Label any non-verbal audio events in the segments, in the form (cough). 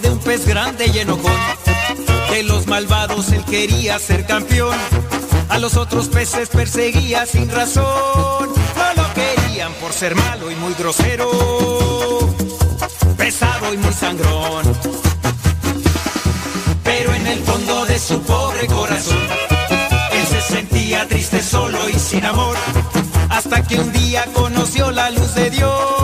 de un pez grande y enojón. De los malvados él quería ser campeón. A los otros peces perseguía sin razón. No lo querían por ser malo y muy grosero. Pesado y muy sangrón. Pero en el fondo de su pobre corazón, él se sentía triste, solo y sin amor. Hasta que un día conoció la luz de Dios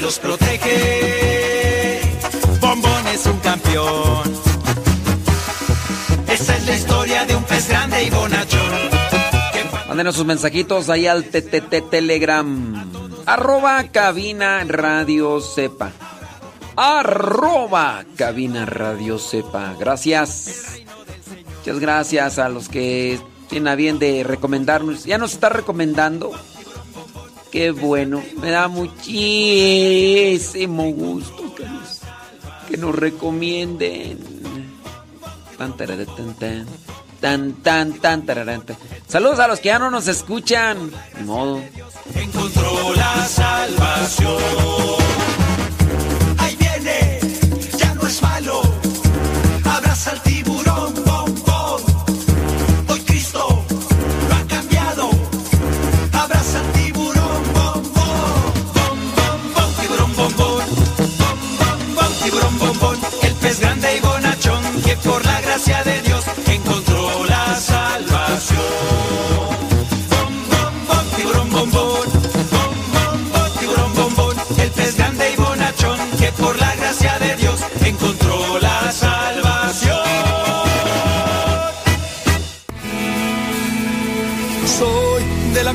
los protege. Bombón es un campeón. Esa es la historia de un pez grande y bonachón. Mándenos sus mensajitos ahí al TTT Telegram. Arroba cabina radio sepa arroba cabina radio sepa. Gracias. Muchas gracias a los que tienen a bien de recomendarnos. Ya nos está recomendando. Qué bueno. Me da muchísimo gusto que nos, que nos recomienden. Tan, tan, tan, tan, tan, tan, Saludos a los que ya no nos escuchan. De modo. Encontró la salvación.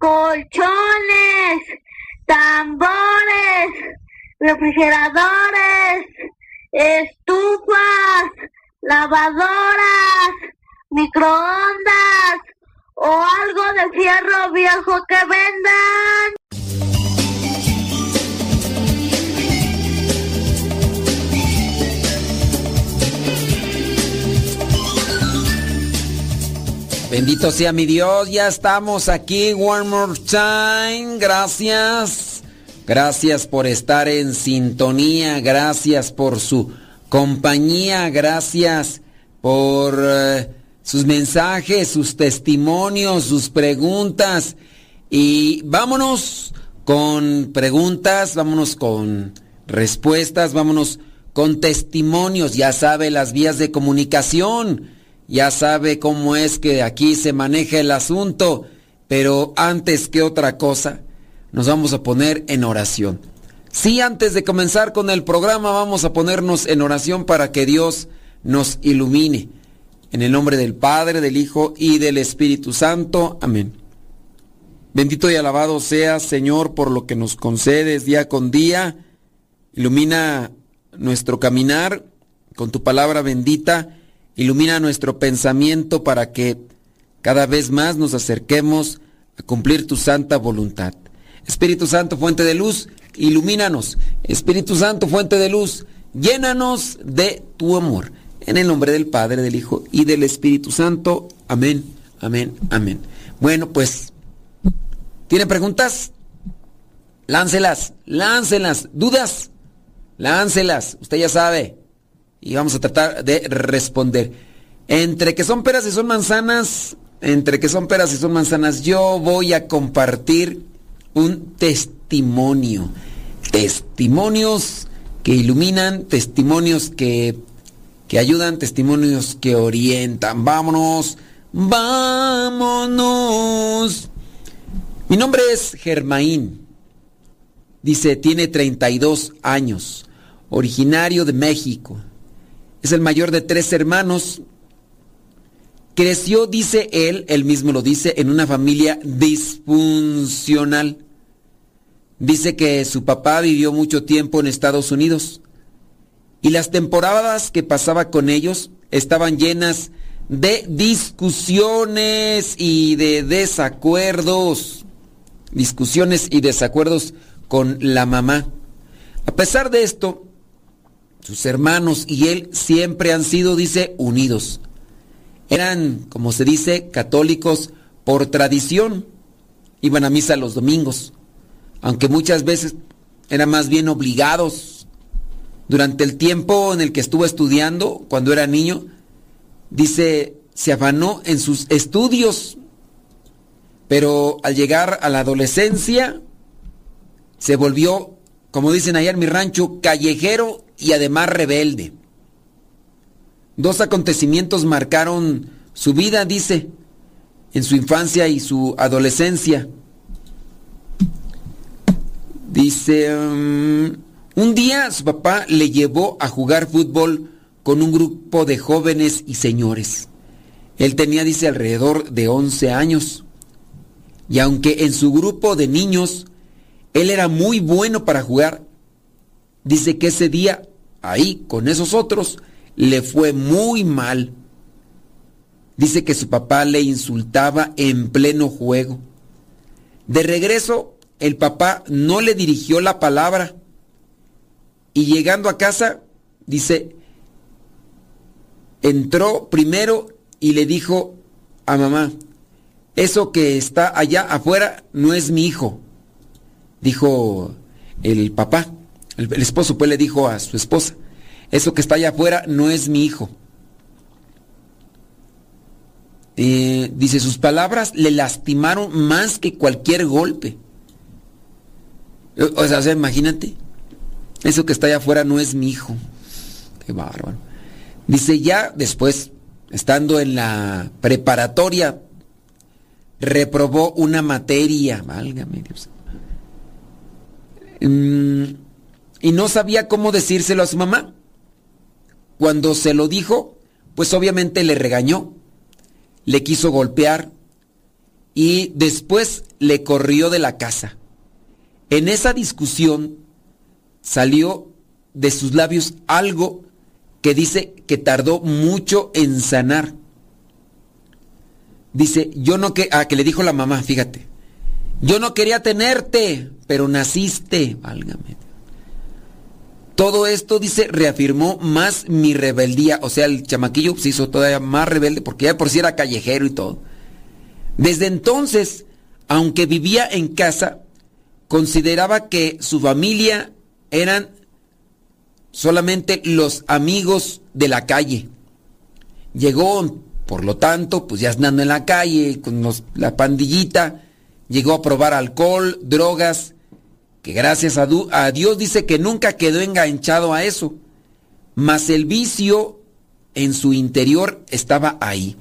Colchones, tambores, refrigeradores, estufas, lavadoras, microondas o algo de fierro viejo que vendan. Bendito sea mi Dios, ya estamos aquí one more time. Gracias. Gracias por estar en sintonía, gracias por su compañía, gracias por eh, sus mensajes, sus testimonios, sus preguntas. Y vámonos con preguntas, vámonos con respuestas, vámonos con testimonios. Ya sabe las vías de comunicación ya sabe cómo es que aquí se maneja el asunto, pero antes que otra cosa, nos vamos a poner en oración. Sí, antes de comenzar con el programa, vamos a ponernos en oración para que Dios nos ilumine. En el nombre del Padre, del Hijo y del Espíritu Santo. Amén. Bendito y alabado sea, Señor, por lo que nos concedes día con día. Ilumina nuestro caminar con tu palabra bendita Ilumina nuestro pensamiento para que cada vez más nos acerquemos a cumplir tu santa voluntad. Espíritu Santo, fuente de luz, ilumínanos. Espíritu Santo, fuente de luz, llénanos de tu amor. En el nombre del Padre, del Hijo y del Espíritu Santo. Amén, amén, amén. Bueno, pues, ¿tiene preguntas? Láncelas, láncelas. ¿Dudas? Láncelas. Usted ya sabe y vamos a tratar de responder. Entre que son peras y son manzanas, entre que son peras y son manzanas, yo voy a compartir un testimonio. Testimonios que iluminan, testimonios que, que ayudan, testimonios que orientan. Vámonos, vámonos. Mi nombre es Germaín. Dice, tiene 32 años, originario de México es el mayor de tres hermanos. Creció, dice él, él mismo lo dice, en una familia disfuncional. Dice que su papá vivió mucho tiempo en Estados Unidos y las temporadas que pasaba con ellos estaban llenas de discusiones y de desacuerdos. Discusiones y desacuerdos con la mamá. A pesar de esto, sus hermanos y él siempre han sido, dice, unidos. Eran, como se dice, católicos por tradición. Iban a misa los domingos, aunque muchas veces eran más bien obligados. Durante el tiempo en el que estuvo estudiando, cuando era niño, dice, se afanó en sus estudios, pero al llegar a la adolescencia, se volvió, como dicen allá en mi rancho, callejero y además rebelde. Dos acontecimientos marcaron su vida, dice, en su infancia y su adolescencia. Dice, um, un día su papá le llevó a jugar fútbol con un grupo de jóvenes y señores. Él tenía, dice, alrededor de 11 años. Y aunque en su grupo de niños él era muy bueno para jugar, dice que ese día ahí con esos otros, le fue muy mal. Dice que su papá le insultaba en pleno juego. De regreso, el papá no le dirigió la palabra. Y llegando a casa, dice, entró primero y le dijo a mamá, eso que está allá afuera no es mi hijo. Dijo el papá. El, esposo pues le dijo a su esposa, eso que está allá afuera no es mi hijo. Eh, dice, sus palabras le lastimaron más que cualquier golpe. O sea, imagínate, eso que está allá afuera no es mi hijo. Qué bárbaro. Dice, ya después, estando en la preparatoria, reprobó una materia. Válgame Dios. Mm, y no sabía cómo decírselo a su mamá. Cuando se lo dijo, pues obviamente le regañó, le quiso golpear y después le corrió de la casa. En esa discusión salió de sus labios algo que dice que tardó mucho en sanar. Dice, yo no que, ah, que le dijo la mamá, fíjate, yo no quería tenerte, pero naciste, válgame. Todo esto, dice, reafirmó más mi rebeldía. O sea, el chamaquillo se hizo todavía más rebelde porque ya por si era callejero y todo. Desde entonces, aunque vivía en casa, consideraba que su familia eran solamente los amigos de la calle. Llegó, por lo tanto, pues ya andando en la calle con la pandillita, llegó a probar alcohol, drogas, que gracias a, Dios dice que nunca quedó enganchado a eso, mas el vicio en su interior estaba ahí,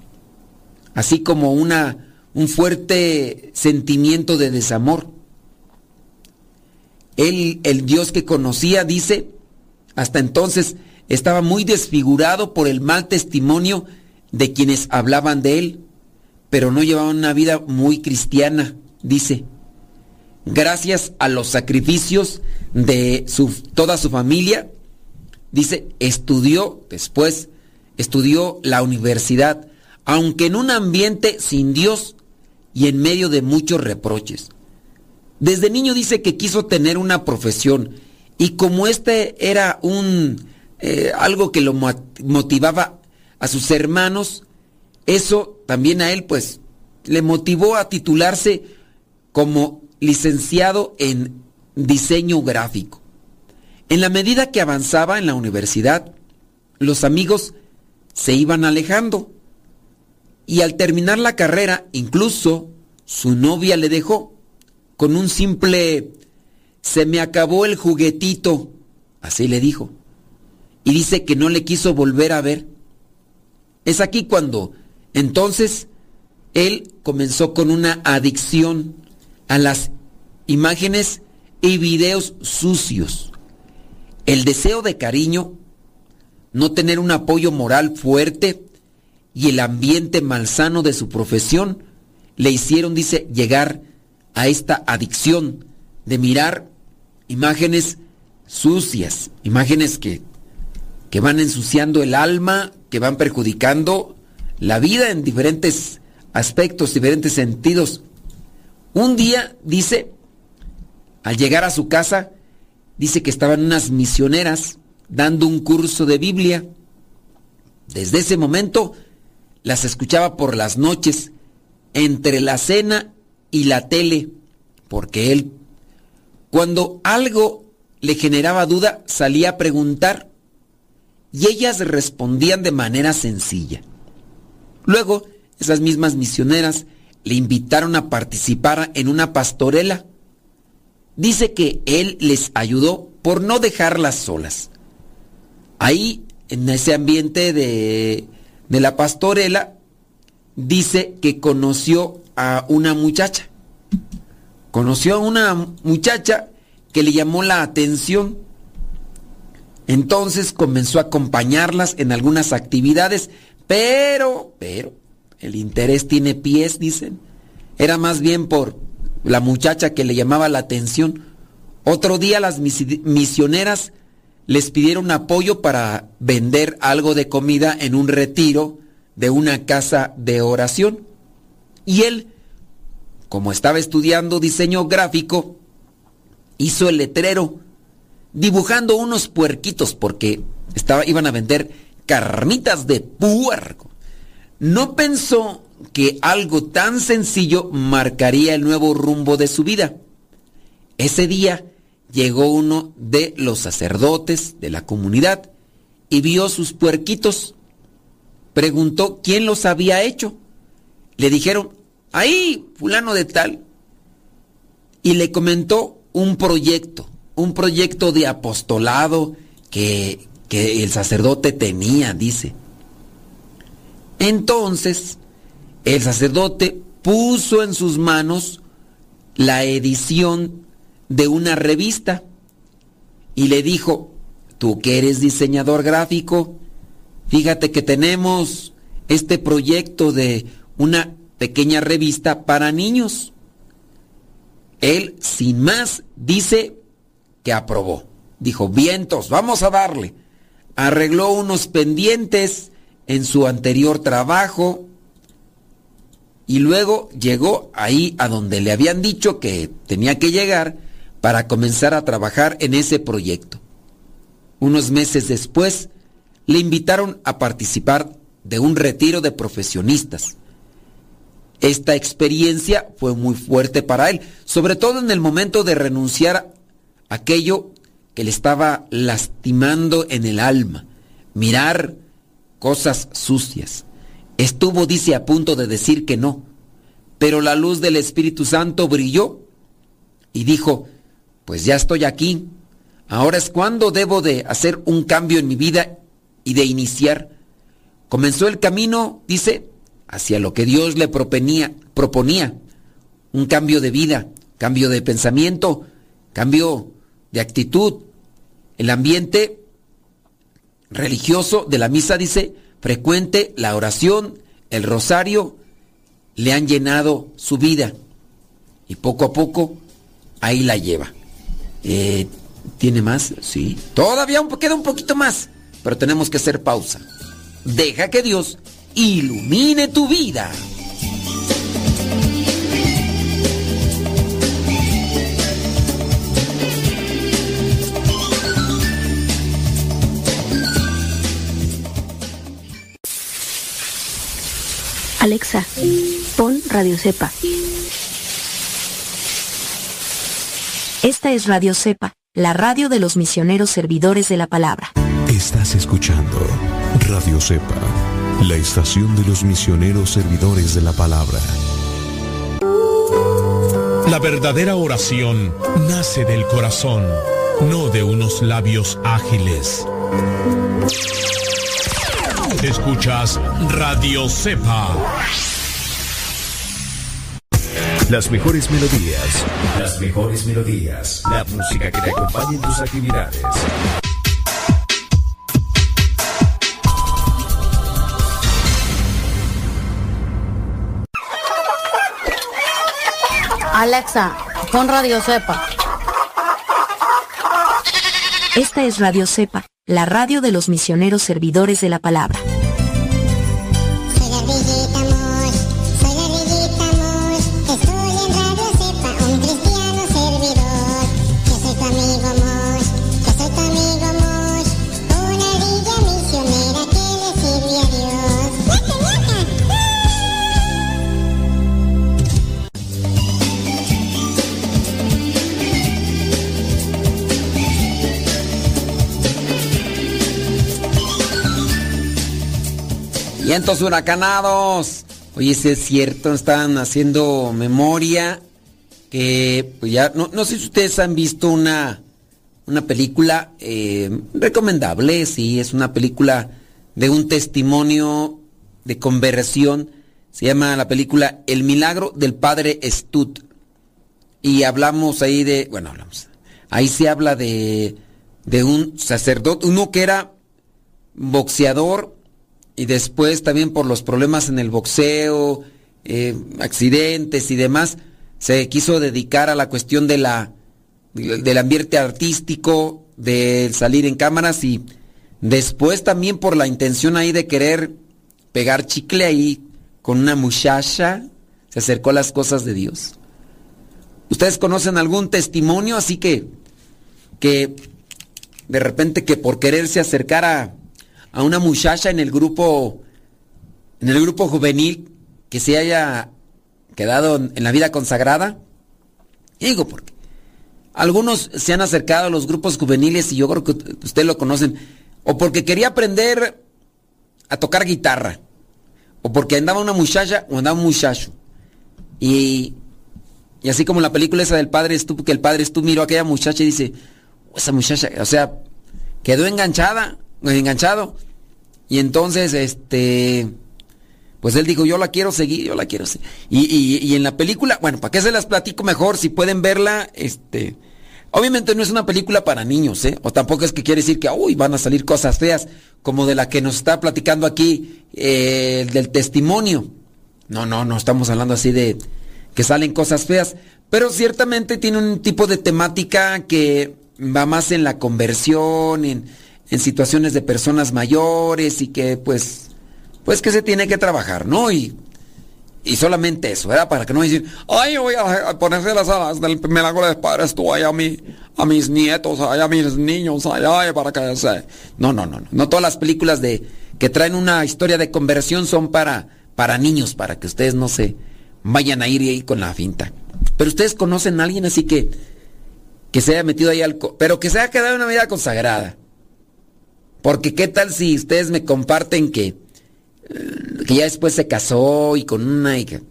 así como una, un fuerte sentimiento de desamor. Él, el Dios que conocía, dice, hasta entonces estaba muy desfigurado por el mal testimonio de quienes hablaban de él, pero no llevaba una vida muy cristiana, dice. Gracias a los sacrificios de su, toda su familia, dice, estudió después, estudió la universidad, aunque en un ambiente sin Dios y en medio de muchos reproches. Desde niño dice que quiso tener una profesión y como este era un eh, algo que lo motivaba a sus hermanos, eso también a él pues le motivó a titularse como licenciado en diseño gráfico. En la medida que avanzaba en la universidad, los amigos se iban alejando y al terminar la carrera incluso su novia le dejó con un simple se me acabó el juguetito, así le dijo. Y dice que no le quiso volver a ver. Es aquí cuando entonces él comenzó con una adicción a las imágenes y videos sucios. El deseo de cariño, no tener un apoyo moral fuerte y el ambiente malsano de su profesión le hicieron, dice, llegar a esta adicción de mirar imágenes sucias, imágenes que, que van ensuciando el alma, que van perjudicando la vida en diferentes aspectos, diferentes sentidos. Un día, dice, al llegar a su casa, dice que estaban unas misioneras dando un curso de Biblia. Desde ese momento las escuchaba por las noches, entre la cena y la tele, porque él cuando algo le generaba duda, salía a preguntar y ellas respondían de manera sencilla. Luego, esas mismas misioneras le invitaron a participar en una pastorela. Dice que él les ayudó por no dejarlas solas. Ahí, en ese ambiente de, de la pastorela, dice que conoció a una muchacha conoció a una muchacha que le llamó la atención. Entonces comenzó a acompañarlas en algunas actividades, pero, pero, el interés tiene pies, dicen. Era más bien por la muchacha que le llamaba la atención. Otro día las misioneras les pidieron apoyo para vender algo de comida en un retiro de una casa de oración. Y él como estaba estudiando diseño gráfico, hizo el letrero dibujando unos puerquitos porque iban a vender carnitas de puerco. No pensó que algo tan sencillo marcaría el nuevo rumbo de su vida. Ese día llegó uno de los sacerdotes de la comunidad y vio sus puerquitos. Preguntó quién los había hecho. Le dijeron, ahí, fulano de tal, y le comentó un proyecto, un proyecto de apostolado que, que el sacerdote tenía, dice. Entonces, el sacerdote puso en sus manos la edición de una revista y le dijo, tú que eres diseñador gráfico, fíjate que tenemos este proyecto de una pequeña revista para niños. Él, sin más, dice que aprobó. Dijo, vientos, vamos a darle. Arregló unos pendientes en su anterior trabajo y luego llegó ahí a donde le habían dicho que tenía que llegar para comenzar a trabajar en ese proyecto. Unos meses después, le invitaron a participar de un retiro de profesionistas. Esta experiencia fue muy fuerte para él, sobre todo en el momento de renunciar a aquello que le estaba lastimando en el alma, mirar cosas sucias. Estuvo, dice, a punto de decir que no, pero la luz del Espíritu Santo brilló y dijo, pues ya estoy aquí, ahora es cuando debo de hacer un cambio en mi vida y de iniciar. Comenzó el camino, dice, hacia lo que Dios le proponía, proponía, un cambio de vida, cambio de pensamiento, cambio de actitud. El ambiente religioso de la misa dice, frecuente, la oración, el rosario, le han llenado su vida. Y poco a poco, ahí la lleva. Eh, ¿Tiene más? Sí. Todavía queda un poquito más, pero tenemos que hacer pausa. Deja que Dios ilumine tu vida. Alexa, pon Radio Cepa. Esta es Radio Cepa, la radio de los misioneros servidores de la palabra. Estás escuchando Radio Cepa, la estación de los misioneros servidores de la palabra. La verdadera oración nace del corazón, no de unos labios ágiles. Escuchas Radio Cepa. Las mejores melodías. Las mejores melodías. La música que te acompañe en tus actividades. Alexa, pon Radio Cepa. Esta es Radio Cepa, la radio de los misioneros servidores de la palabra. Vientos huracanados. Oye, si es cierto, están haciendo memoria que, pues ya, no, no sé si ustedes han visto una, una película eh, recomendable, sí, es una película de un testimonio de conversión. Se llama la película El milagro del padre Stud. Y hablamos ahí de, bueno, hablamos, ahí se habla de, de un sacerdote, uno que era boxeador y después también por los problemas en el boxeo, eh, accidentes y demás, se quiso dedicar a la cuestión de la, del ambiente artístico, de salir en cámaras y después también por la intención ahí de querer pegar chicle ahí con una muchacha, se acercó a las cosas de Dios. ¿Ustedes conocen algún testimonio así que, que de repente que por quererse acercar a, a una muchacha en el grupo, en el grupo juvenil que se haya quedado en la vida consagrada? Digo, porque algunos se han acercado a los grupos juveniles y yo creo que ustedes lo conocen, o porque quería aprender a tocar guitarra, o porque andaba una muchacha o andaba un muchacho. Y, y así como la película esa del padre Stu, que el padre Stu miró a aquella muchacha y dice, esa muchacha, o sea, quedó enganchada, enganchado. Y entonces, este, pues él dijo, yo la quiero seguir, yo la quiero seguir. Y, y, y en la película, bueno, ¿para qué se las platico mejor? Si pueden verla, este, obviamente no es una película para niños, ¿eh? O tampoco es que quiere decir que, uy, van a salir cosas feas, como de la que nos está platicando aquí, eh, del testimonio. No, no, no estamos hablando así de que salen cosas feas, pero ciertamente tiene un tipo de temática que va más en la conversión, en, en situaciones de personas mayores y que pues pues que se tiene que trabajar, ¿no? Y, y solamente eso, ¿verdad? Para que no decir, ay, voy a ponerse las alas del milagro de padres tú allá a, mi, a mis nietos, allá a mis niños, allá, para que se... No, no, no, no. No todas las películas de que traen una historia de conversión son para, para niños, para que ustedes no se vayan a ir ahí con la finta. Pero ustedes conocen a alguien así que, que se haya metido ahí al... Pero que se haya quedado en una vida consagrada. Porque qué tal si ustedes me comparten que, eh, que ya después se casó y con una y que...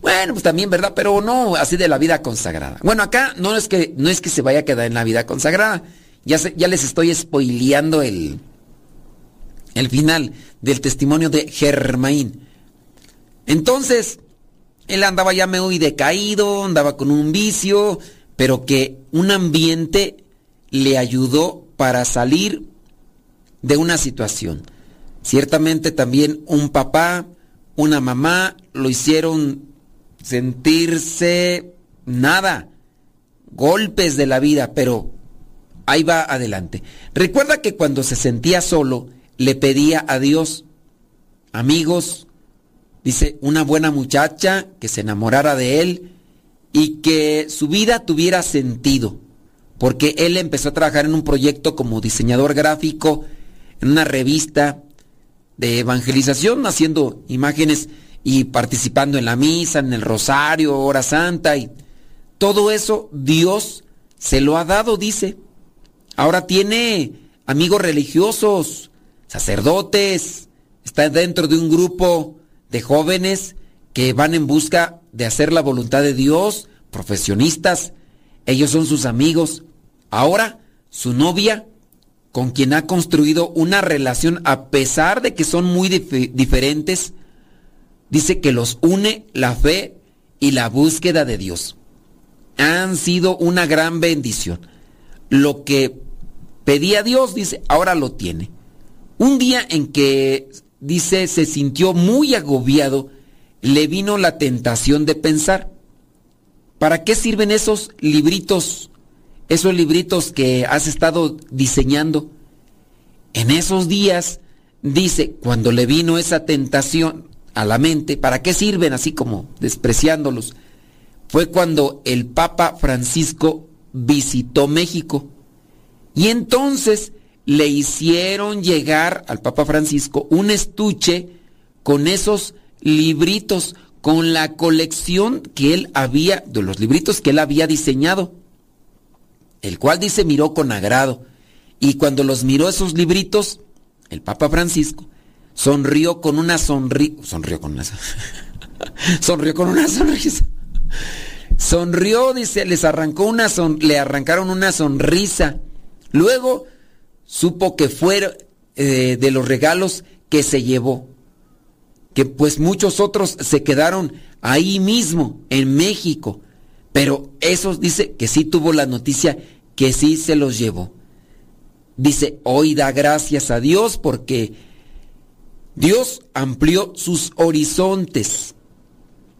Bueno, pues también, ¿verdad? Pero no así de la vida consagrada. Bueno, acá no es que, no es que se vaya a quedar en la vida consagrada. Ya, ya les estoy spoileando el, el final del testimonio de Germain. Entonces, él andaba ya muy decaído, andaba con un vicio, pero que un ambiente le ayudó para salir de una situación. Ciertamente también un papá, una mamá lo hicieron sentirse nada, golpes de la vida, pero ahí va adelante. Recuerda que cuando se sentía solo, le pedía a Dios, amigos, dice, una buena muchacha que se enamorara de él y que su vida tuviera sentido, porque él empezó a trabajar en un proyecto como diseñador gráfico, en una revista de evangelización, haciendo imágenes y participando en la misa, en el rosario, hora santa y todo eso Dios se lo ha dado, dice. Ahora tiene amigos religiosos, sacerdotes, está dentro de un grupo de jóvenes que van en busca de hacer la voluntad de Dios, profesionistas, ellos son sus amigos. Ahora su novia, con quien ha construido una relación a pesar de que son muy dif- diferentes, dice que los une la fe y la búsqueda de Dios. Han sido una gran bendición. Lo que pedía Dios, dice, ahora lo tiene. Un día en que, dice, se sintió muy agobiado, le vino la tentación de pensar, ¿para qué sirven esos libritos, esos libritos que has estado diseñando? En esos días, dice, cuando le vino esa tentación a la mente, ¿para qué sirven así como despreciándolos? Fue cuando el Papa Francisco visitó México. Y entonces le hicieron llegar al Papa Francisco un estuche con esos libritos, con la colección que él había, de los libritos que él había diseñado, el cual dice miró con agrado. Y cuando los miró esos libritos, el Papa Francisco sonrió con una sonrisa, sonrió con una, (laughs) sonrió con una sonrisa. Sonrió, dice, les arrancó una son, le arrancaron una sonrisa. Luego supo que fue eh, de los regalos que se llevó. Que pues muchos otros se quedaron ahí mismo, en México. Pero esos dice que sí tuvo la noticia que sí se los llevó. Dice, hoy da gracias a Dios porque Dios amplió sus horizontes,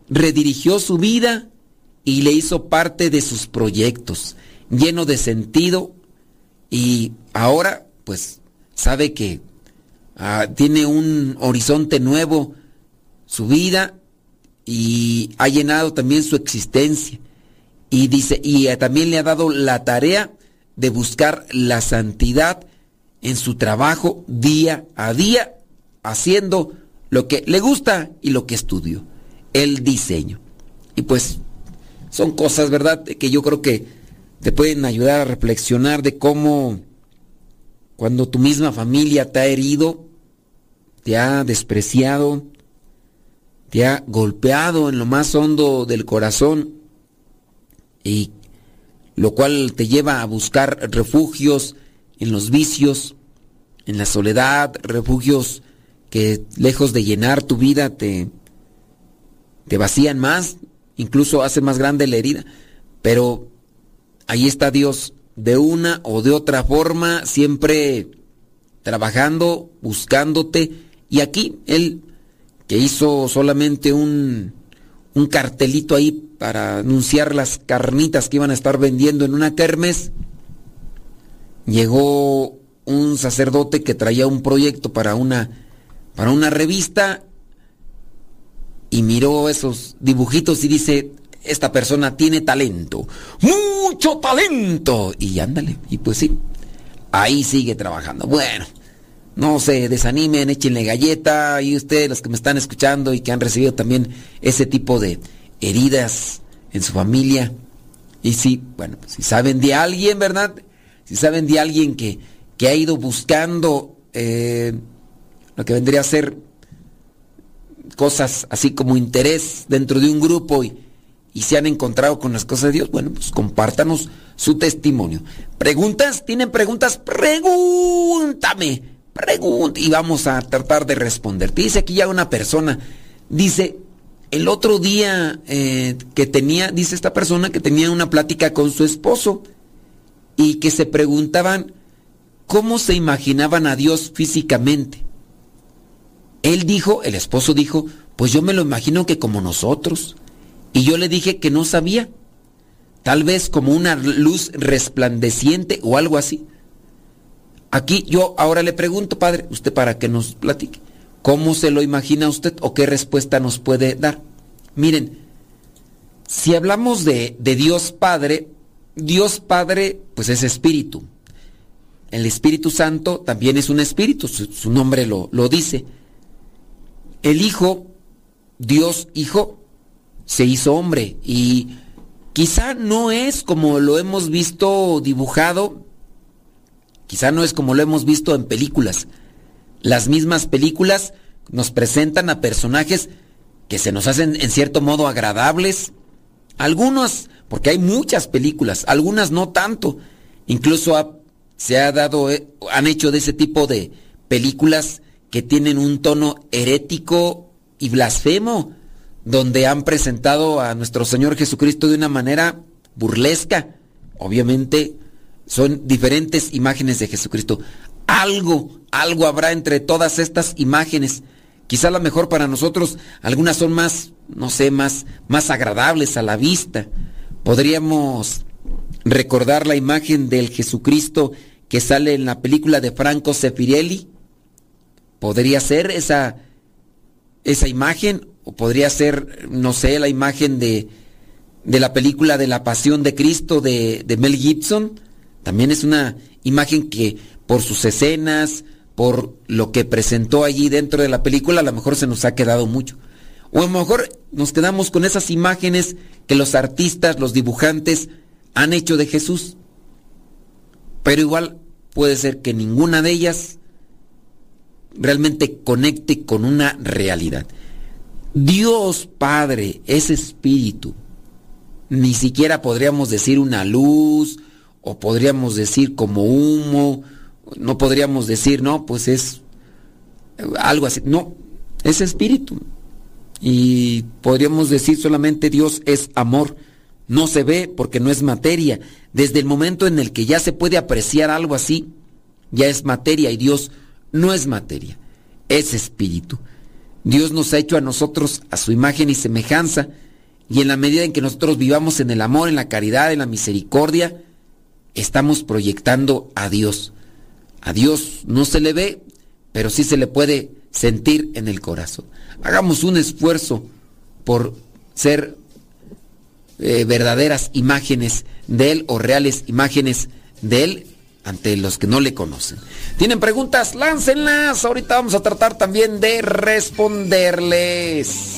redirigió su vida y le hizo parte de sus proyectos, lleno de sentido y ahora pues sabe que ah, tiene un horizonte nuevo su vida y ha llenado también su existencia y dice y eh, también le ha dado la tarea de buscar la santidad en su trabajo día a día haciendo lo que le gusta y lo que estudió el diseño y pues son cosas, ¿verdad? Que yo creo que te pueden ayudar a reflexionar de cómo cuando tu misma familia te ha herido, te ha despreciado, te ha golpeado en lo más hondo del corazón y lo cual te lleva a buscar refugios en los vicios, en la soledad, refugios que lejos de llenar tu vida te, te vacían más, incluso hace más grande la herida. Pero ahí está Dios, de una o de otra forma, siempre trabajando, buscándote. Y aquí Él que hizo solamente un, un cartelito ahí para anunciar las carnitas que iban a estar vendiendo en una kermes, llegó un sacerdote que traía un proyecto para una, para una revista y miró esos dibujitos y dice, esta persona tiene talento, mucho talento. Y ándale, y pues sí, ahí sigue trabajando. Bueno, no se desanimen, échenle galleta y ustedes los que me están escuchando y que han recibido también ese tipo de heridas en su familia. Y si, bueno, si saben de alguien, ¿verdad? Si saben de alguien que, que ha ido buscando eh, lo que vendría a ser cosas así como interés dentro de un grupo y, y se han encontrado con las cosas de Dios, bueno, pues compártanos su testimonio. ¿Preguntas? ¿Tienen preguntas? Pregúntame, pregunta y vamos a tratar de responder. Dice aquí ya una persona, dice, el otro día eh, que tenía, dice esta persona que tenía una plática con su esposo y que se preguntaban cómo se imaginaban a Dios físicamente. Él dijo, el esposo dijo, pues yo me lo imagino que como nosotros. Y yo le dije que no sabía. Tal vez como una luz resplandeciente o algo así. Aquí yo ahora le pregunto, padre, usted para que nos platique. ¿Cómo se lo imagina usted o qué respuesta nos puede dar? Miren, si hablamos de, de Dios Padre, Dios Padre pues es espíritu. El Espíritu Santo también es un espíritu, su, su nombre lo, lo dice. El Hijo, Dios Hijo, se hizo hombre y quizá no es como lo hemos visto dibujado, quizá no es como lo hemos visto en películas. Las mismas películas nos presentan a personajes que se nos hacen en cierto modo agradables. Algunos, porque hay muchas películas, algunas no tanto. Incluso se ha dado, eh, han hecho de ese tipo de películas que tienen un tono herético y blasfemo, donde han presentado a nuestro Señor Jesucristo de una manera burlesca. Obviamente son diferentes imágenes de Jesucristo. Algo, algo habrá entre todas estas imágenes. Quizá la mejor para nosotros, algunas son más, no sé, más, más agradables a la vista. Podríamos recordar la imagen del Jesucristo que sale en la película de Franco Sefirelli. Podría ser esa, esa imagen, o podría ser, no sé, la imagen de, de la película de la Pasión de Cristo de, de Mel Gibson. También es una imagen que por sus escenas, por lo que presentó allí dentro de la película, a lo mejor se nos ha quedado mucho. O a lo mejor nos quedamos con esas imágenes que los artistas, los dibujantes han hecho de Jesús. Pero igual puede ser que ninguna de ellas realmente conecte con una realidad. Dios Padre es espíritu. Ni siquiera podríamos decir una luz o podríamos decir como humo. No podríamos decir, no, pues es algo así. No, es espíritu. Y podríamos decir solamente Dios es amor. No se ve porque no es materia. Desde el momento en el que ya se puede apreciar algo así, ya es materia y Dios no es materia, es espíritu. Dios nos ha hecho a nosotros a su imagen y semejanza y en la medida en que nosotros vivamos en el amor, en la caridad, en la misericordia, estamos proyectando a Dios. A Dios no se le ve, pero sí se le puede sentir en el corazón. Hagamos un esfuerzo por ser eh, verdaderas imágenes de Él o reales imágenes de Él ante los que no le conocen. ¿Tienen preguntas? Láncenlas. Ahorita vamos a tratar también de responderles.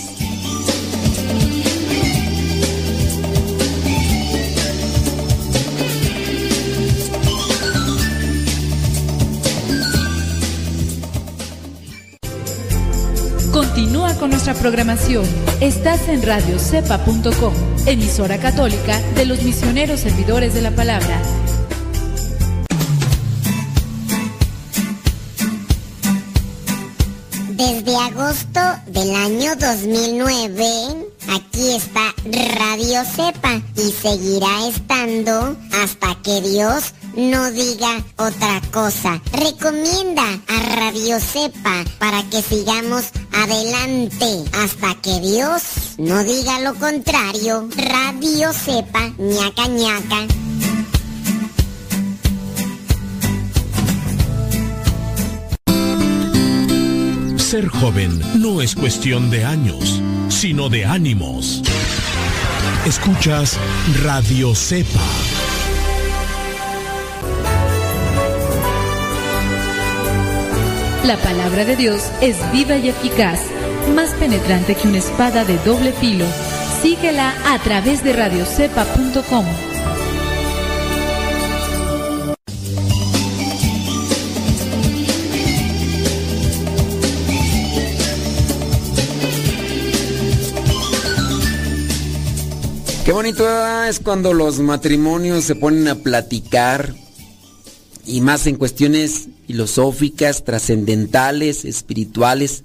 Con nuestra programación. Estás en radiocepa.com, emisora católica de los misioneros servidores de la palabra. Desde agosto del año 2009, aquí está Radio Cepa y seguirá estando hasta que Dios no diga otra cosa. Recomienda a Radio Cepa para que sigamos adelante hasta que Dios no diga lo contrario. Radio Cepa, ñaca ñaca. Ser joven no es cuestión de años, sino de ánimos. Escuchas Radio Cepa. La palabra de Dios es viva y eficaz, más penetrante que una espada de doble filo. Síguela a través de radiocepa.com. Qué bonito es cuando los matrimonios se ponen a platicar y más en cuestiones filosóficas, trascendentales, espirituales.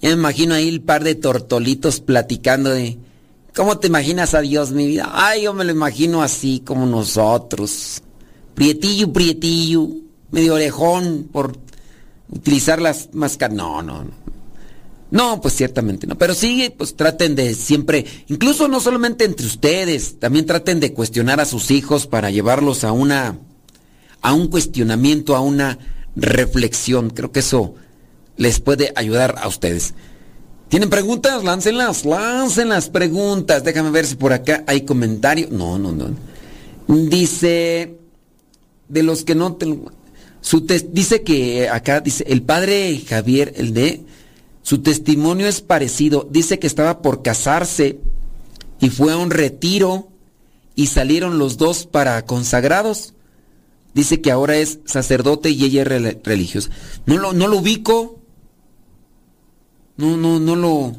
Ya me imagino ahí el par de tortolitos platicando de ¿cómo te imaginas a Dios, mi vida? Ay, yo me lo imagino así como nosotros. Prietillo, prietillo, medio orejón por utilizar las máscaras. No, no, no. No, pues ciertamente no. Pero sí, pues traten de siempre, incluso no solamente entre ustedes, también traten de cuestionar a sus hijos para llevarlos a una, a un cuestionamiento, a una reflexión. Creo que eso les puede ayudar a ustedes. ¿Tienen preguntas? Láncenlas, lancen las preguntas. Déjame ver si por acá hay comentario. No, no, no. Dice, de los que no te... Su dice que acá, dice, el padre Javier, el de... Su testimonio es parecido. Dice que estaba por casarse y fue a un retiro y salieron los dos para consagrados. Dice que ahora es sacerdote y ella es rel- religiosa. No lo, no lo ubico. No, no, no lo.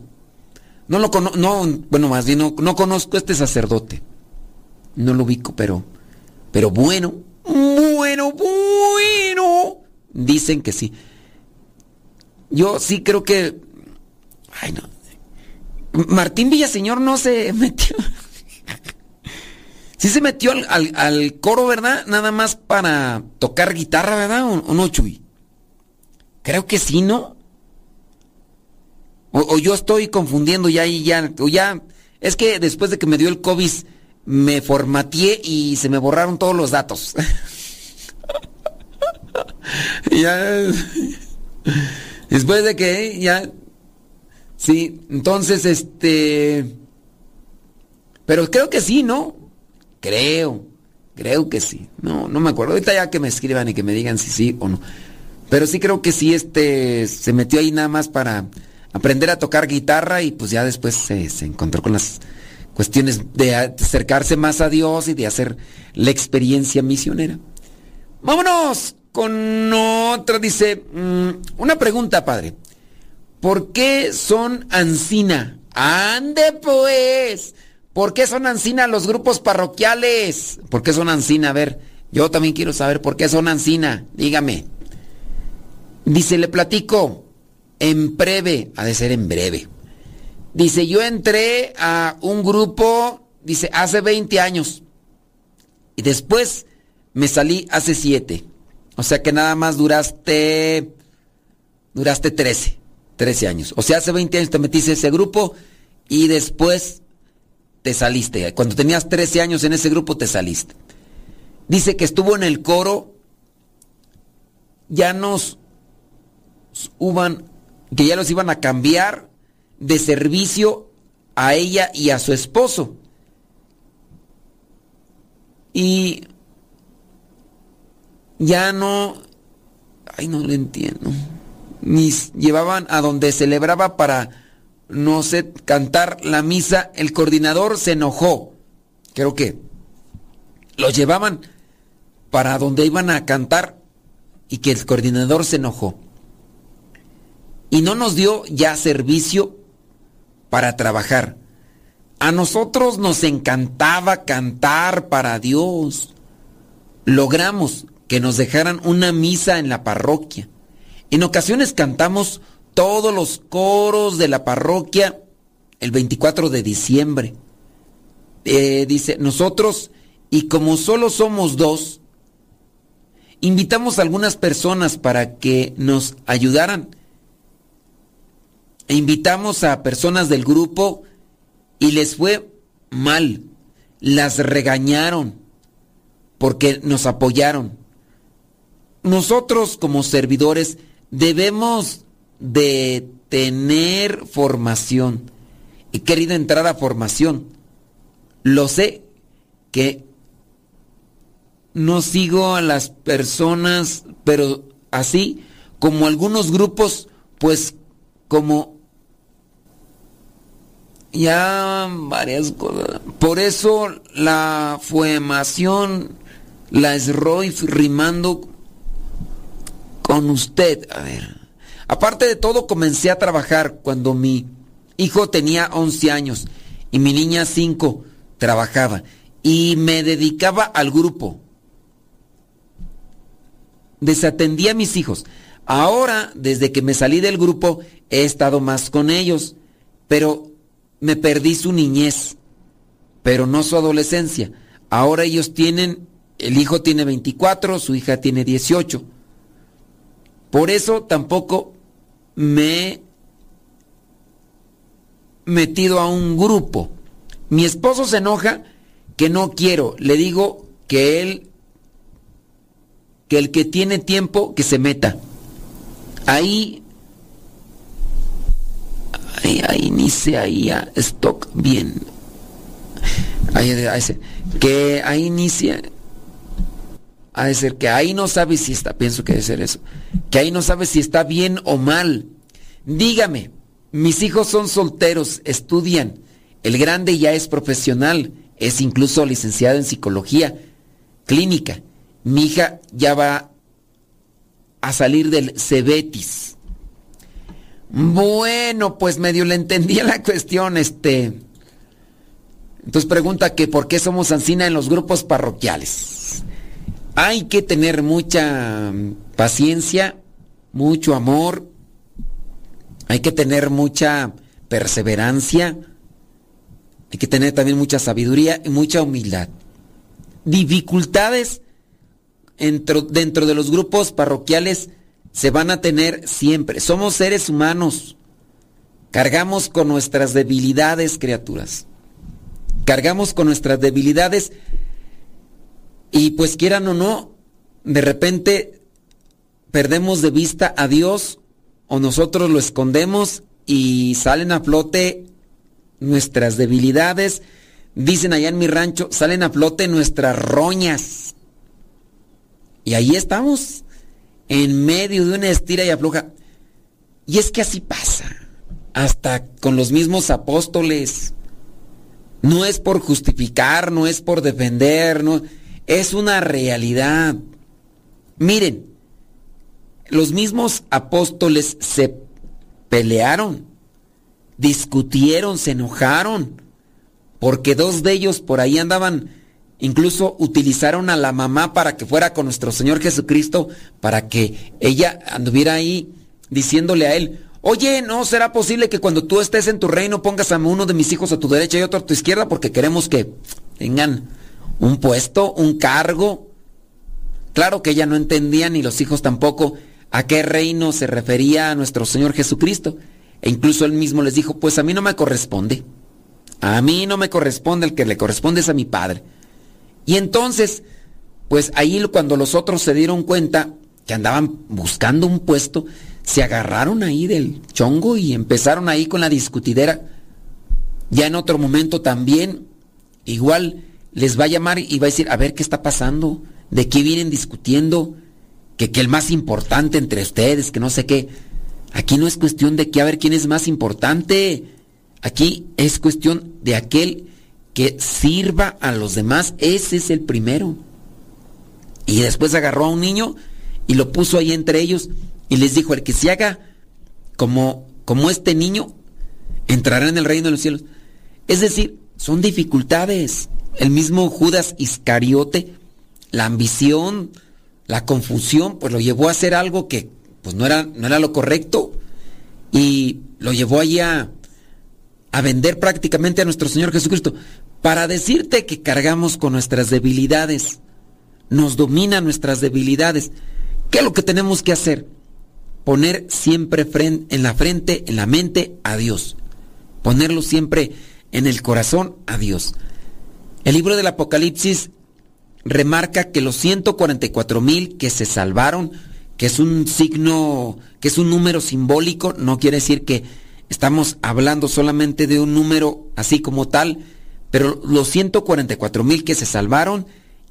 No lo conozco. No, bueno, más bien no, no conozco a este sacerdote. No lo ubico, pero. Pero bueno. Bueno, bueno. Dicen que sí. Yo sí creo que. Ay, no. Martín Villaseñor no se (laughs) metió. Sí se metió al, al- al coro, ¿verdad? Nada más para tocar guitarra, ¿verdad? ¿O, o no, Chuy? Creo que sí, ¿no? O, o yo estoy confundiendo ya y ya. O ya. Es que después de que me dio el COVID, me formateé y se me borraron todos los datos. (laughs) ya. Después de que ya. Sí, entonces este. Pero creo que sí, ¿no? Creo. Creo que sí. No, no me acuerdo. Ahorita ya que me escriban y que me digan si sí o no. Pero sí creo que sí, este. Se metió ahí nada más para aprender a tocar guitarra y pues ya después se, se encontró con las cuestiones de acercarse más a Dios y de hacer la experiencia misionera. Vámonos con otra. Dice, mm, una pregunta, padre. ¿Por qué son ansina? Ande pues. ¿Por qué son ansina los grupos parroquiales? ¿Por qué son ansina? A ver, yo también quiero saber por qué son ansina. Dígame. Dice, le platico. En breve, ha de ser en breve. Dice, yo entré a un grupo, dice, hace 20 años. Y después me salí hace 7. O sea que nada más duraste, duraste 13, 13 años. O sea, hace 20 años te metiste a ese grupo y después te saliste. Cuando tenías 13 años en ese grupo te saliste. Dice que estuvo en el coro, ya nos iban, que ya los iban a cambiar de servicio a ella y a su esposo. Y ya no, ay, no lo entiendo. Ni llevaban a donde celebraba para, no sé, cantar la misa. El coordinador se enojó. Creo que los llevaban para donde iban a cantar y que el coordinador se enojó. Y no nos dio ya servicio para trabajar. A nosotros nos encantaba cantar para Dios. Logramos que nos dejaran una misa en la parroquia. En ocasiones cantamos todos los coros de la parroquia el 24 de diciembre. Eh, dice, nosotros, y como solo somos dos, invitamos a algunas personas para que nos ayudaran. E invitamos a personas del grupo y les fue mal. Las regañaron porque nos apoyaron. Nosotros como servidores debemos de tener formación. He querido entrar a formación. Lo sé que no sigo a las personas, pero así como algunos grupos, pues como ya varias cosas. Por eso la fuemación la estoy rimando con usted. A ver. Aparte de todo, comencé a trabajar cuando mi hijo tenía 11 años y mi niña 5 trabajaba y me dedicaba al grupo. Desatendí a mis hijos. Ahora, desde que me salí del grupo, he estado más con ellos, pero me perdí su niñez, pero no su adolescencia. Ahora ellos tienen, el hijo tiene 24, su hija tiene 18. Por eso tampoco me he metido a un grupo. Mi esposo se enoja que no quiero. Le digo que él, que el que tiene tiempo, que se meta. Ahí, ahí, ahí inicia ahí a stock bien. Ahí, ahí, que ahí inicia. Ha de ser que ahí no sabe si está, pienso que debe ser eso. Que ahí no sabe si está bien o mal. Dígame, mis hijos son solteros, estudian. El grande ya es profesional, es incluso licenciado en psicología clínica. Mi hija ya va a salir del Cebetis. Bueno, pues medio le entendí la cuestión, este. Entonces pregunta que por qué somos Ancina en los grupos parroquiales. Hay que tener mucha paciencia, mucho amor, hay que tener mucha perseverancia, hay que tener también mucha sabiduría y mucha humildad. Dificultades dentro, dentro de los grupos parroquiales se van a tener siempre. Somos seres humanos. Cargamos con nuestras debilidades, criaturas. Cargamos con nuestras debilidades y pues quieran o no, de repente perdemos de vista a Dios o nosotros lo escondemos y salen a flote nuestras debilidades. Dicen allá en mi rancho, salen a flote nuestras roñas. Y ahí estamos, en medio de una estira y afloja. Y es que así pasa, hasta con los mismos apóstoles. No es por justificar, no es por defender, no, es una realidad. Miren, los mismos apóstoles se pelearon, discutieron, se enojaron, porque dos de ellos por ahí andaban, incluso utilizaron a la mamá para que fuera con nuestro Señor Jesucristo, para que ella anduviera ahí diciéndole a él, oye, ¿no será posible que cuando tú estés en tu reino pongas a uno de mis hijos a tu derecha y otro a tu izquierda? Porque queremos que tengan un puesto, un cargo. Claro que ella no entendía, ni los hijos tampoco, a qué reino se refería a nuestro Señor Jesucristo. E incluso él mismo les dijo, pues a mí no me corresponde. A mí no me corresponde, el que le corresponde es a mi padre. Y entonces, pues ahí cuando los otros se dieron cuenta que andaban buscando un puesto, se agarraron ahí del chongo y empezaron ahí con la discutidera. Ya en otro momento también, igual les va a llamar y va a decir, a ver qué está pasando, de qué vienen discutiendo que, que el más importante entre ustedes, que no sé qué. Aquí no es cuestión de que a ver quién es más importante. Aquí es cuestión de aquel que sirva a los demás. Ese es el primero. Y después agarró a un niño y lo puso ahí entre ellos y les dijo, el que se haga como, como este niño, entrará en el reino de los cielos. Es decir, son dificultades. El mismo Judas Iscariote, la ambición, la confusión, pues lo llevó a hacer algo que pues no era, no era lo correcto y lo llevó allí a, a vender prácticamente a nuestro Señor Jesucristo para decirte que cargamos con nuestras debilidades. nos dominan nuestras debilidades. ¿Qué es lo que tenemos que hacer? Poner siempre en la frente, en la mente a Dios. Ponerlo siempre en el corazón a Dios. El libro del Apocalipsis remarca que los 144 mil que se salvaron, que es un signo, que es un número simbólico, no quiere decir que estamos hablando solamente de un número así como tal, pero los 144 mil que se salvaron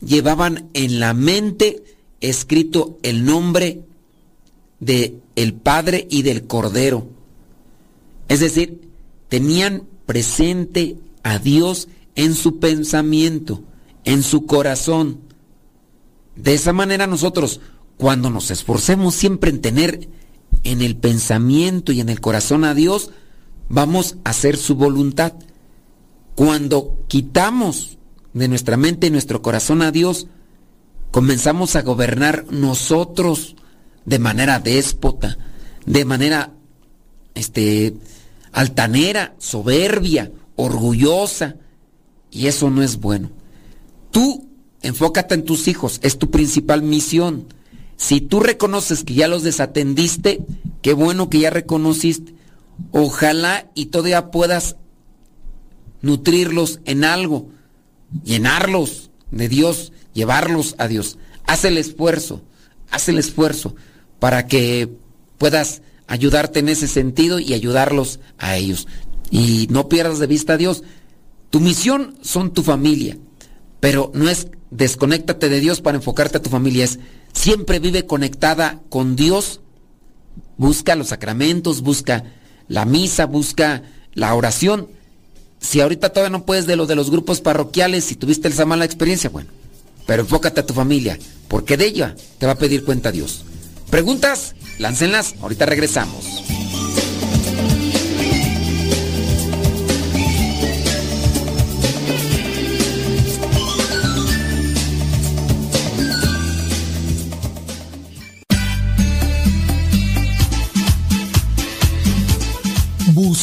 llevaban en la mente escrito el nombre de el Padre y del Cordero. Es decir, tenían presente a Dios en su pensamiento, en su corazón. De esa manera nosotros, cuando nos esforcemos siempre en tener en el pensamiento y en el corazón a Dios, vamos a hacer su voluntad. Cuando quitamos de nuestra mente y nuestro corazón a Dios, comenzamos a gobernar nosotros de manera déspota, de manera este altanera, soberbia, orgullosa, y eso no es bueno. Tú enfócate en tus hijos, es tu principal misión. Si tú reconoces que ya los desatendiste, qué bueno que ya reconociste. Ojalá y todavía puedas nutrirlos en algo, llenarlos de Dios, llevarlos a Dios. Haz el esfuerzo, haz el esfuerzo para que puedas ayudarte en ese sentido y ayudarlos a ellos. Y no pierdas de vista a Dios. Tu misión son tu familia, pero no es desconéctate de Dios para enfocarte a tu familia, es siempre vive conectada con Dios. Busca los sacramentos, busca la misa, busca la oración. Si ahorita todavía no puedes de lo de los grupos parroquiales, si tuviste esa mala experiencia, bueno, pero enfócate a tu familia, porque de ella te va a pedir cuenta Dios. ¿Preguntas? Láncenlas, ahorita regresamos.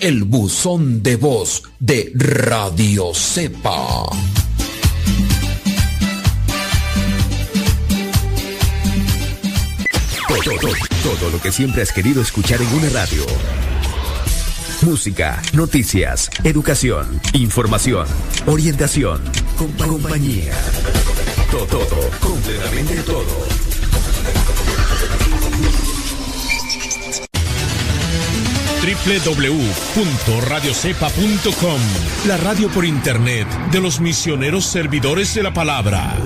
el buzón de voz de Radio Cepa. Todo, todo, todo lo que siempre has querido escuchar en una radio. Música, noticias, educación, información, orientación, compañía. Todo, todo, completamente todo. www.radiocepa.com La radio por internet de los misioneros servidores de la palabra.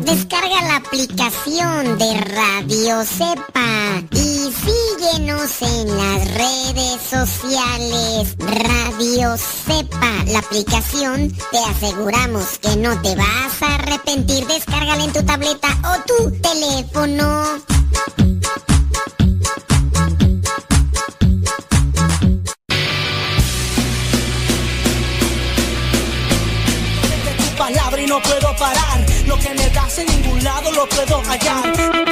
Descarga la aplicación de Radio Cepa en las redes sociales. Radio Cepa, la aplicación, te aseguramos que no te vas a arrepentir. Descárgala en tu tableta o tu teléfono. palabra y no puedo parar. Lo que me das en ningún lado lo puedo hallar.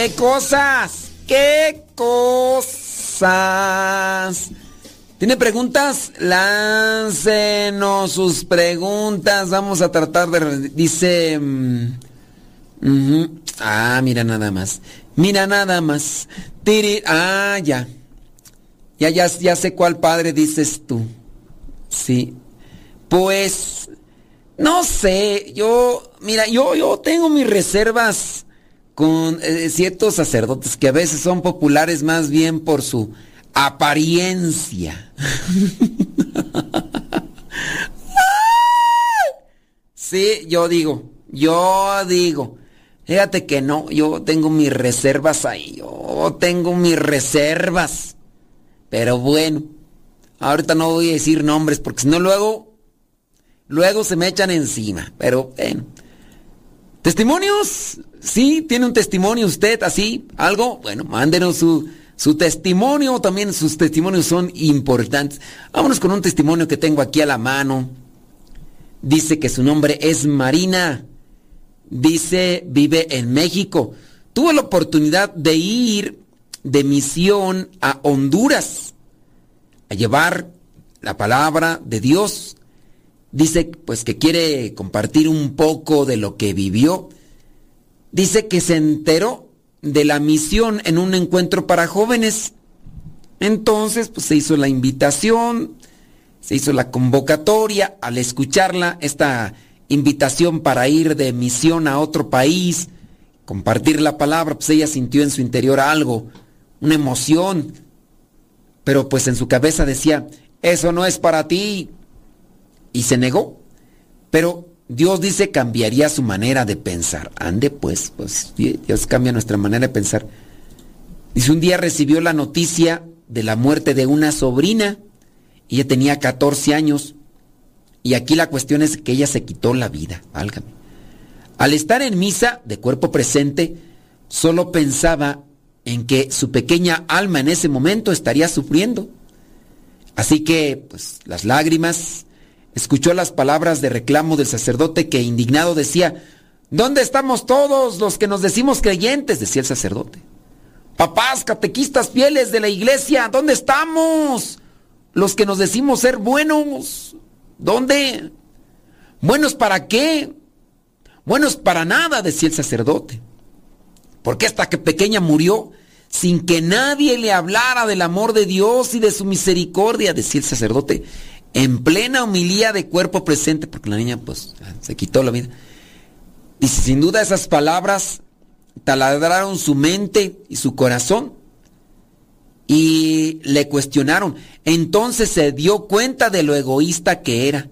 ¿Qué cosas? ¿Qué cosas? ¿Tiene preguntas? Láncenos sus preguntas. Vamos a tratar de... Dice... mm. Ah, mira nada más. Mira nada más. Tiri... Ah, ya. Ya, ya, ya sé cuál padre dices tú. Sí. Pues... No sé. Yo... Mira, yo, yo tengo mis reservas con eh, ciertos sacerdotes que a veces son populares más bien por su apariencia. (laughs) sí, yo digo, yo digo. Fíjate que no, yo tengo mis reservas ahí, yo tengo mis reservas. Pero bueno, ahorita no voy a decir nombres porque si no luego, luego se me echan encima. Pero bueno. ¿Testimonios? Sí, tiene un testimonio usted así, algo. Bueno, mándenos su, su testimonio. También sus testimonios son importantes. Vámonos con un testimonio que tengo aquí a la mano. Dice que su nombre es Marina. Dice, vive en México. Tuvo la oportunidad de ir de misión a Honduras a llevar la palabra de Dios. Dice pues que quiere compartir un poco de lo que vivió. Dice que se enteró de la misión en un encuentro para jóvenes. Entonces, pues se hizo la invitación, se hizo la convocatoria al escucharla, esta invitación para ir de misión a otro país, compartir la palabra, pues ella sintió en su interior algo, una emoción, pero pues en su cabeza decía, eso no es para ti, y se negó. Pero Dios dice cambiaría su manera de pensar. Ande pues, pues Dios cambia nuestra manera de pensar. Dice, un día recibió la noticia de la muerte de una sobrina. Ella tenía 14 años. Y aquí la cuestión es que ella se quitó la vida, válgame. Al estar en misa, de cuerpo presente, solo pensaba en que su pequeña alma en ese momento estaría sufriendo. Así que, pues, las lágrimas, escuchó las palabras de reclamo del sacerdote que indignado decía, ¿dónde estamos todos los que nos decimos creyentes? decía el sacerdote. Papás, catequistas fieles de la iglesia, ¿dónde estamos? Los que nos decimos ser buenos, ¿dónde? ¿Buenos para qué? Buenos para nada, decía el sacerdote. Porque esta que pequeña murió sin que nadie le hablara del amor de Dios y de su misericordia, decía el sacerdote en plena homilía de cuerpo presente, porque la niña pues se quitó la vida. Y sin duda esas palabras taladraron su mente y su corazón y le cuestionaron. Entonces se dio cuenta de lo egoísta que era,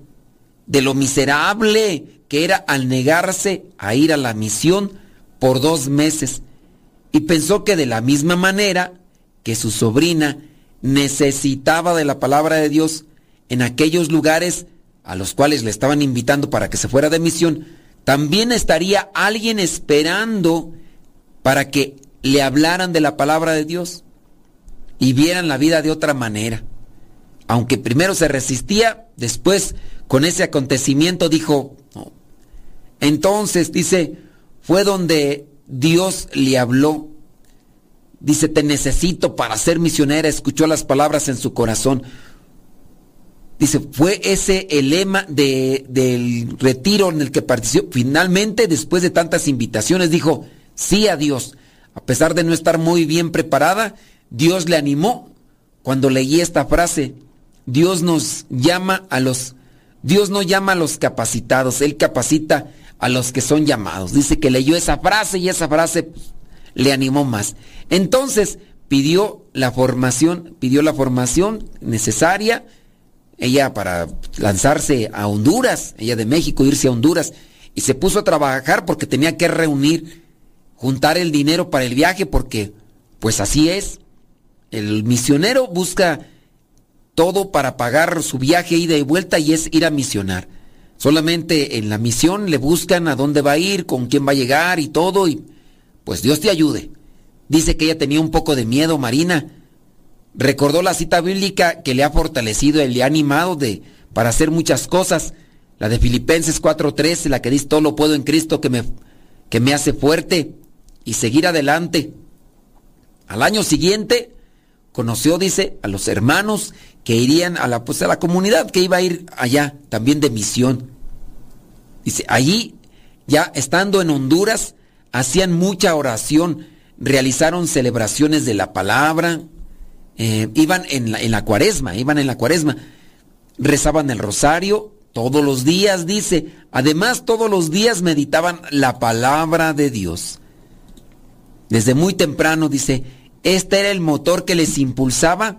de lo miserable que era al negarse a ir a la misión por dos meses y pensó que de la misma manera que su sobrina necesitaba de la palabra de Dios, en aquellos lugares a los cuales le estaban invitando para que se fuera de misión, también estaría alguien esperando para que le hablaran de la palabra de Dios y vieran la vida de otra manera. Aunque primero se resistía, después con ese acontecimiento dijo, no. entonces dice, fue donde Dios le habló. Dice, te necesito para ser misionera. Escuchó las palabras en su corazón. Dice, fue ese el lema de, del retiro en el que participó. Finalmente, después de tantas invitaciones, dijo, sí a Dios. A pesar de no estar muy bien preparada, Dios le animó. Cuando leí esta frase, Dios nos llama a los, Dios no llama a los capacitados, Él capacita a los que son llamados. Dice que leyó esa frase y esa frase pues, le animó más. Entonces pidió la formación, pidió la formación necesaria ella para lanzarse a Honduras, ella de México, irse a Honduras, y se puso a trabajar porque tenía que reunir, juntar el dinero para el viaje, porque pues así es. El misionero busca todo para pagar su viaje ida y vuelta y es ir a misionar. Solamente en la misión le buscan a dónde va a ir, con quién va a llegar y todo, y pues Dios te ayude. Dice que ella tenía un poco de miedo, Marina, recordó la cita bíblica que le ha fortalecido y le ha animado de, para hacer muchas cosas. La de Filipenses 4:13, la que dice todo lo puedo en Cristo que me, que me hace fuerte. y seguir adelante. Al año siguiente conoció, dice, a los hermanos que irían a la, pues, a la comunidad que iba a ir allá, también de misión. Dice, allí, ya estando en Honduras, hacían mucha oración, realizaron celebraciones de la palabra, eh, iban en la, en la cuaresma, iban en la cuaresma, rezaban el rosario todos los días, dice, además todos los días meditaban la palabra de Dios. Desde muy temprano, dice, este era el motor que les impulsaba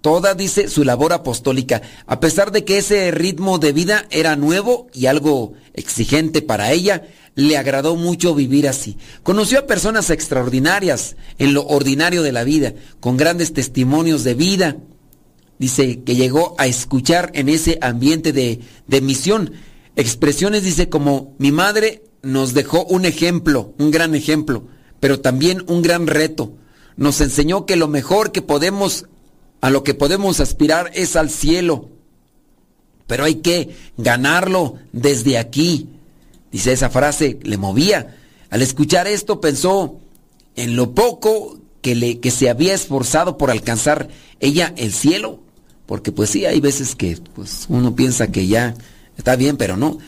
toda, dice, su labor apostólica, a pesar de que ese ritmo de vida era nuevo y algo exigente para ella, le agradó mucho vivir así. Conoció a personas extraordinarias en lo ordinario de la vida, con grandes testimonios de vida. Dice que llegó a escuchar en ese ambiente de, de misión expresiones, dice, como mi madre nos dejó un ejemplo, un gran ejemplo, pero también un gran reto nos enseñó que lo mejor que podemos, a lo que podemos aspirar es al cielo. Pero hay que ganarlo desde aquí. Dice esa frase, le movía. Al escuchar esto pensó en lo poco que, le, que se había esforzado por alcanzar ella el cielo. Porque pues sí, hay veces que pues, uno piensa que ya está bien, pero no.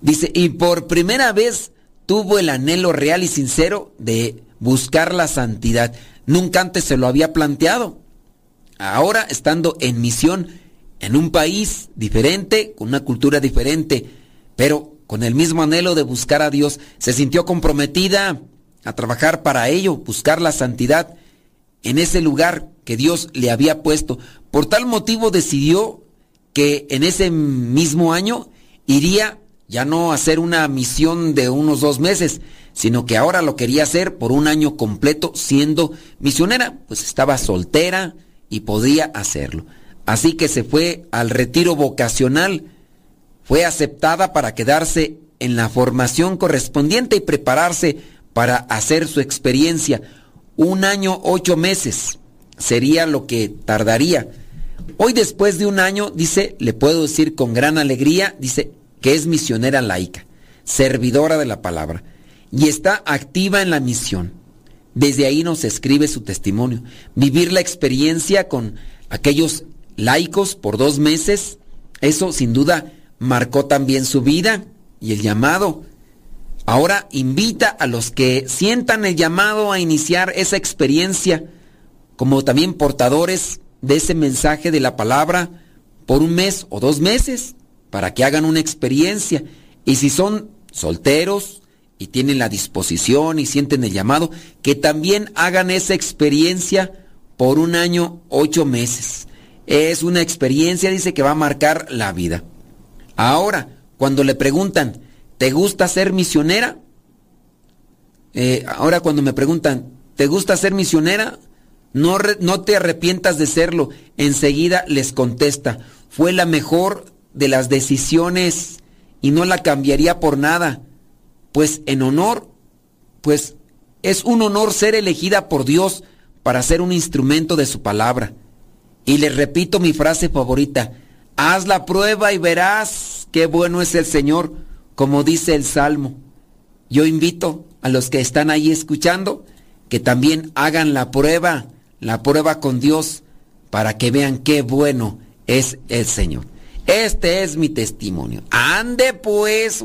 Dice, y por primera vez tuvo el anhelo real y sincero de buscar la santidad. Nunca antes se lo había planteado. Ahora, estando en misión en un país diferente, con una cultura diferente, pero con el mismo anhelo de buscar a Dios, se sintió comprometida a trabajar para ello, buscar la santidad en ese lugar que Dios le había puesto. Por tal motivo decidió que en ese mismo año iría ya no a hacer una misión de unos dos meses, sino que ahora lo quería hacer por un año completo siendo misionera, pues estaba soltera y podía hacerlo. Así que se fue al retiro vocacional, fue aceptada para quedarse en la formación correspondiente y prepararse para hacer su experiencia. Un año, ocho meses sería lo que tardaría. Hoy después de un año, dice, le puedo decir con gran alegría, dice, que es misionera laica, servidora de la palabra y está activa en la misión. Desde ahí nos escribe su testimonio. Vivir la experiencia con aquellos laicos por dos meses, eso sin duda marcó también su vida y el llamado. Ahora invita a los que sientan el llamado a iniciar esa experiencia como también portadores de ese mensaje de la palabra por un mes o dos meses para que hagan una experiencia. Y si son solteros, y tienen la disposición y sienten el llamado, que también hagan esa experiencia por un año, ocho meses. Es una experiencia, dice, que va a marcar la vida. Ahora, cuando le preguntan, ¿te gusta ser misionera? Eh, ahora cuando me preguntan, ¿te gusta ser misionera? No, no te arrepientas de serlo. Enseguida les contesta, fue la mejor de las decisiones y no la cambiaría por nada pues en honor, pues es un honor ser elegida por Dios para ser un instrumento de su palabra. Y les repito mi frase favorita, haz la prueba y verás qué bueno es el Señor, como dice el Salmo. Yo invito a los que están ahí escuchando que también hagan la prueba, la prueba con Dios, para que vean qué bueno es el Señor. Este es mi testimonio. Ande pues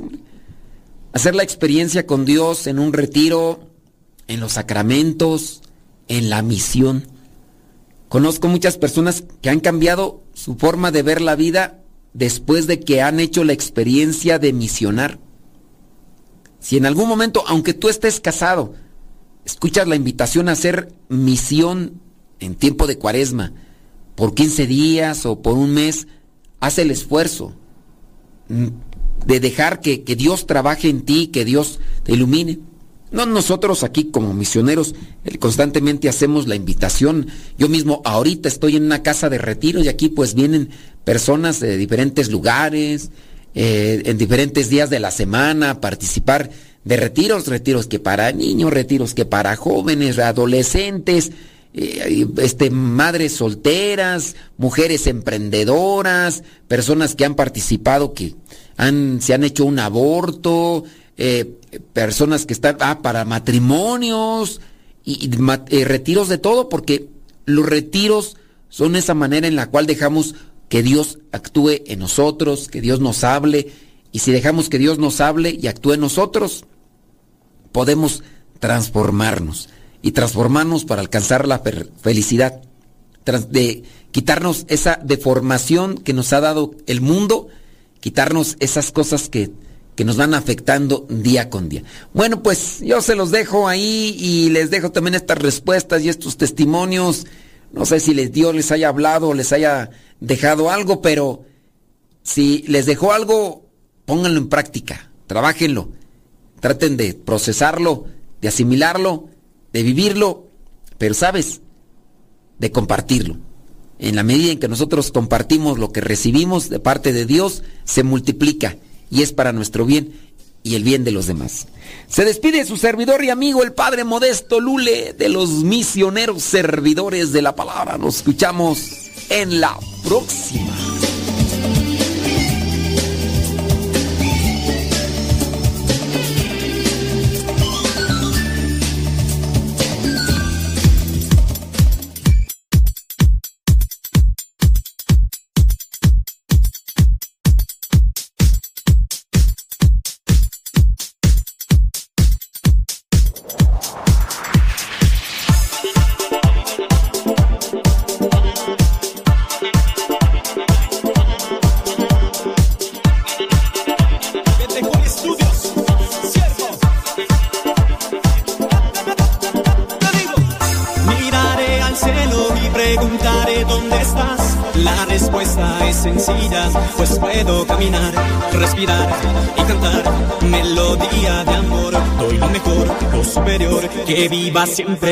hacer la experiencia con Dios en un retiro, en los sacramentos, en la misión. Conozco muchas personas que han cambiado su forma de ver la vida después de que han hecho la experiencia de misionar. Si en algún momento, aunque tú estés casado, escuchas la invitación a hacer misión en tiempo de cuaresma, por 15 días o por un mes, haz el esfuerzo de dejar que, Dios trabaje en ti, que Dios te ilumine. No nosotros aquí como misioneros eh, constantemente hacemos la invitación. Yo mismo ahorita estoy en una casa de retiro y aquí pues vienen personas de diferentes lugares, eh, en diferentes días de la semana a participar de retiros, retiros que para niños, retiros que para jóvenes, adolescentes, eh, este, madres solteras, mujeres emprendedoras, personas que han participado que se han hecho un aborto, eh, personas que están ah, para matrimonios y, eh, retiros de todo, porque los retiros son esa manera en la cual dejamos que Dios actúe en nosotros, que Dios nos hable, y si dejamos que Dios nos hable y actúe en nosotros, podemos transformarnos y transformarnos para alcanzar la felicidad, de quitarnos esa deformación que nos ha dado el mundo, quitarnos esas cosas que, que nos van afectando día con día. Bueno, pues yo se los dejo ahí y les dejo también estas respuestas y estos testimonios. No sé si les Dios les haya hablado o les haya dejado algo, pero si les dejó algo, pónganlo en práctica, trabajenlo, traten de procesarlo, de asimilarlo, de vivirlo, pero sabes, de compartirlo. En la medida en que nosotros compartimos lo que recibimos de parte de Dios, se multiplica y es para nuestro bien y el bien de los demás. Se despide su servidor y amigo el Padre Modesto Lule de los misioneros servidores de la palabra. Nos escuchamos en la próxima. Siempre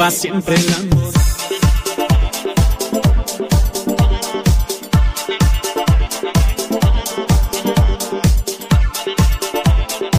Viva siempre.